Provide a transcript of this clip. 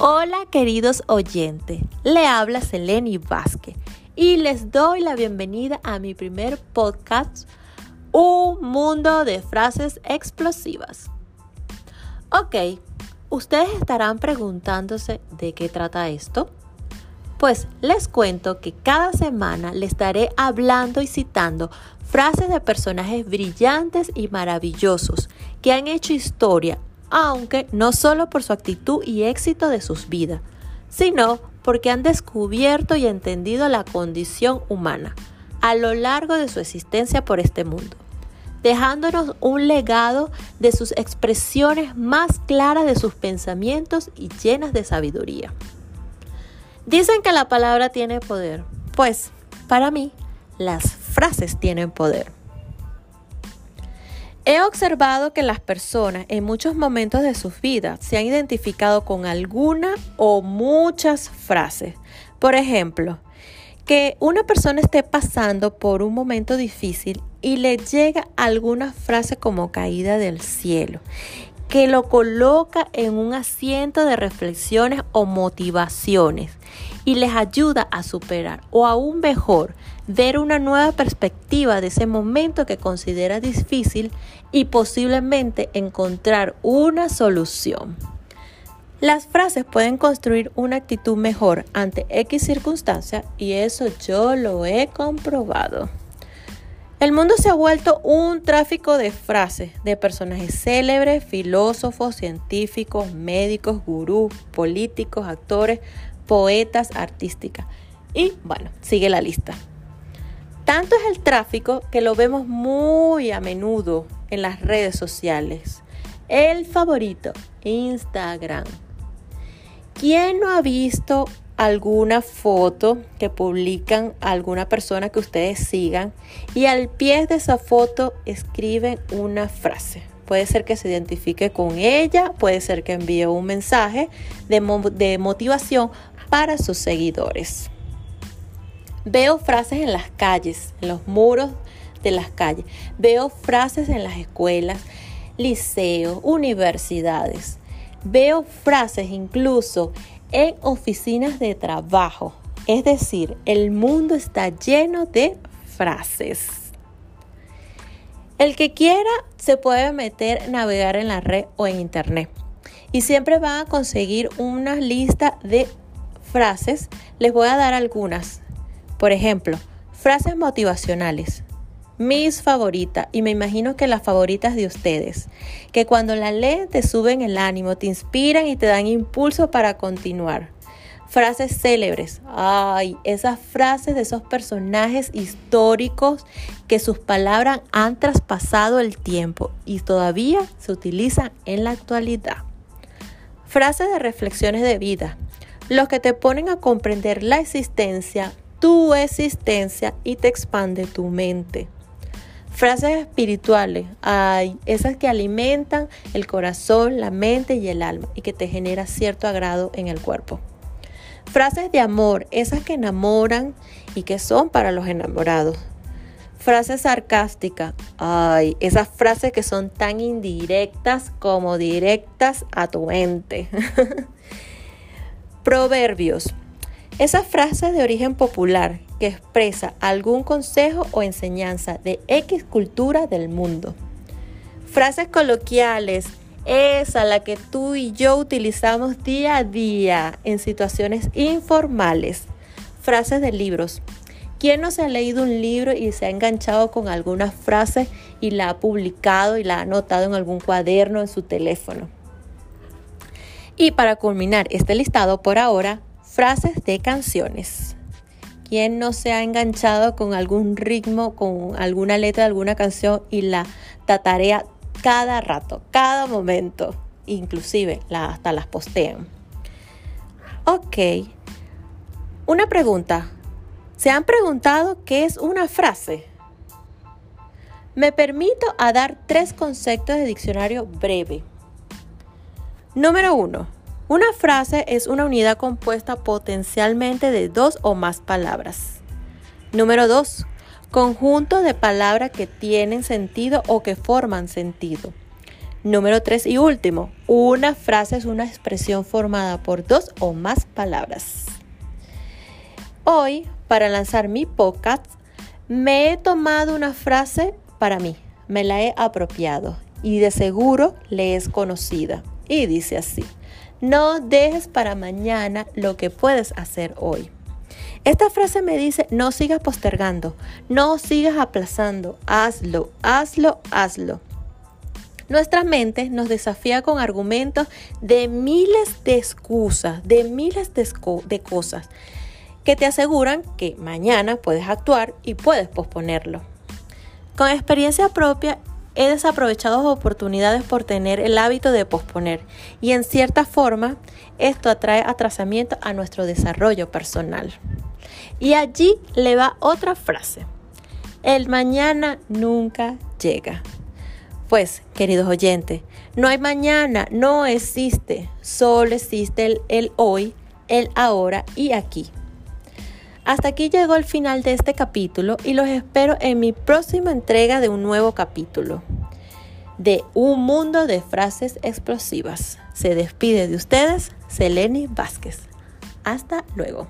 Hola queridos oyentes, le habla Seleni Vázquez y les doy la bienvenida a mi primer podcast, Un mundo de frases explosivas. Ok, ustedes estarán preguntándose de qué trata esto. Pues les cuento que cada semana les estaré hablando y citando frases de personajes brillantes y maravillosos que han hecho historia aunque no solo por su actitud y éxito de sus vidas, sino porque han descubierto y entendido la condición humana a lo largo de su existencia por este mundo, dejándonos un legado de sus expresiones más claras de sus pensamientos y llenas de sabiduría. Dicen que la palabra tiene poder, pues para mí las frases tienen poder. He observado que las personas en muchos momentos de sus vidas se han identificado con alguna o muchas frases. Por ejemplo, que una persona esté pasando por un momento difícil y le llega alguna frase como caída del cielo, que lo coloca en un asiento de reflexiones o motivaciones y les ayuda a superar o aún mejor ver una nueva perspectiva de ese momento que considera difícil y posiblemente encontrar una solución. Las frases pueden construir una actitud mejor ante X circunstancia y eso yo lo he comprobado. El mundo se ha vuelto un tráfico de frases de personajes célebres, filósofos, científicos, médicos, gurús, políticos, actores, poetas, artísticas. Y bueno, sigue la lista. Tanto es el tráfico que lo vemos muy a menudo en las redes sociales. El favorito, Instagram. ¿Quién no ha visto alguna foto que publican alguna persona que ustedes sigan y al pie de esa foto escriben una frase? Puede ser que se identifique con ella, puede ser que envíe un mensaje de, de motivación para sus seguidores. Veo frases en las calles, en los muros de las calles. Veo frases en las escuelas, liceos, universidades. Veo frases incluso en oficinas de trabajo. Es decir, el mundo está lleno de frases. El que quiera se puede meter, navegar en la red o en internet. Y siempre van a conseguir una lista de frases. Les voy a dar algunas. Por ejemplo, frases motivacionales mis favoritas, y me imagino que las favoritas de ustedes, que cuando la leen te suben el ánimo, te inspiran y te dan impulso para continuar. Frases célebres, ay, esas frases de esos personajes históricos que sus palabras han traspasado el tiempo y todavía se utilizan en la actualidad. Frases de reflexiones de vida, los que te ponen a comprender la existencia, tu existencia y te expande tu mente. Frases espirituales, hay esas que alimentan el corazón, la mente y el alma y que te genera cierto agrado en el cuerpo. Frases de amor, esas que enamoran y que son para los enamorados. Frases sarcásticas, ay, esas frases que son tan indirectas como directas a tu mente. Proverbios, esas frases de origen popular que expresa algún consejo o enseñanza de X cultura del mundo. Frases coloquiales, esa la que tú y yo utilizamos día a día en situaciones informales. Frases de libros. ¿Quién no se ha leído un libro y se ha enganchado con alguna frase y la ha publicado y la ha anotado en algún cuaderno en su teléfono? Y para culminar este listado por ahora, frases de canciones. ¿Quién no se ha enganchado con algún ritmo, con alguna letra de alguna canción y la tatarea cada rato, cada momento? Inclusive hasta las postean. Ok. Una pregunta. ¿Se han preguntado qué es una frase? Me permito a dar tres conceptos de diccionario breve. Número uno una frase es una unidad compuesta potencialmente de dos o más palabras. Número 2. Conjunto de palabras que tienen sentido o que forman sentido. Número 3 y último, una frase es una expresión formada por dos o más palabras. Hoy, para lanzar mi podcast, me he tomado una frase para mí, me la he apropiado y de seguro le es conocida. Y dice así, no dejes para mañana lo que puedes hacer hoy. Esta frase me dice, no sigas postergando, no sigas aplazando, hazlo, hazlo, hazlo. Nuestra mente nos desafía con argumentos de miles de excusas, de miles de, de cosas que te aseguran que mañana puedes actuar y puedes posponerlo. Con experiencia propia he desaprovechado oportunidades por tener el hábito de posponer y en cierta forma esto atrae atrasamiento a nuestro desarrollo personal. Y allí le va otra frase. El mañana nunca llega. Pues, queridos oyentes, no hay mañana, no existe, solo existe el, el hoy, el ahora y aquí. Hasta aquí llegó el final de este capítulo y los espero en mi próxima entrega de un nuevo capítulo de Un Mundo de Frases Explosivas. Se despide de ustedes Seleni Vázquez. Hasta luego.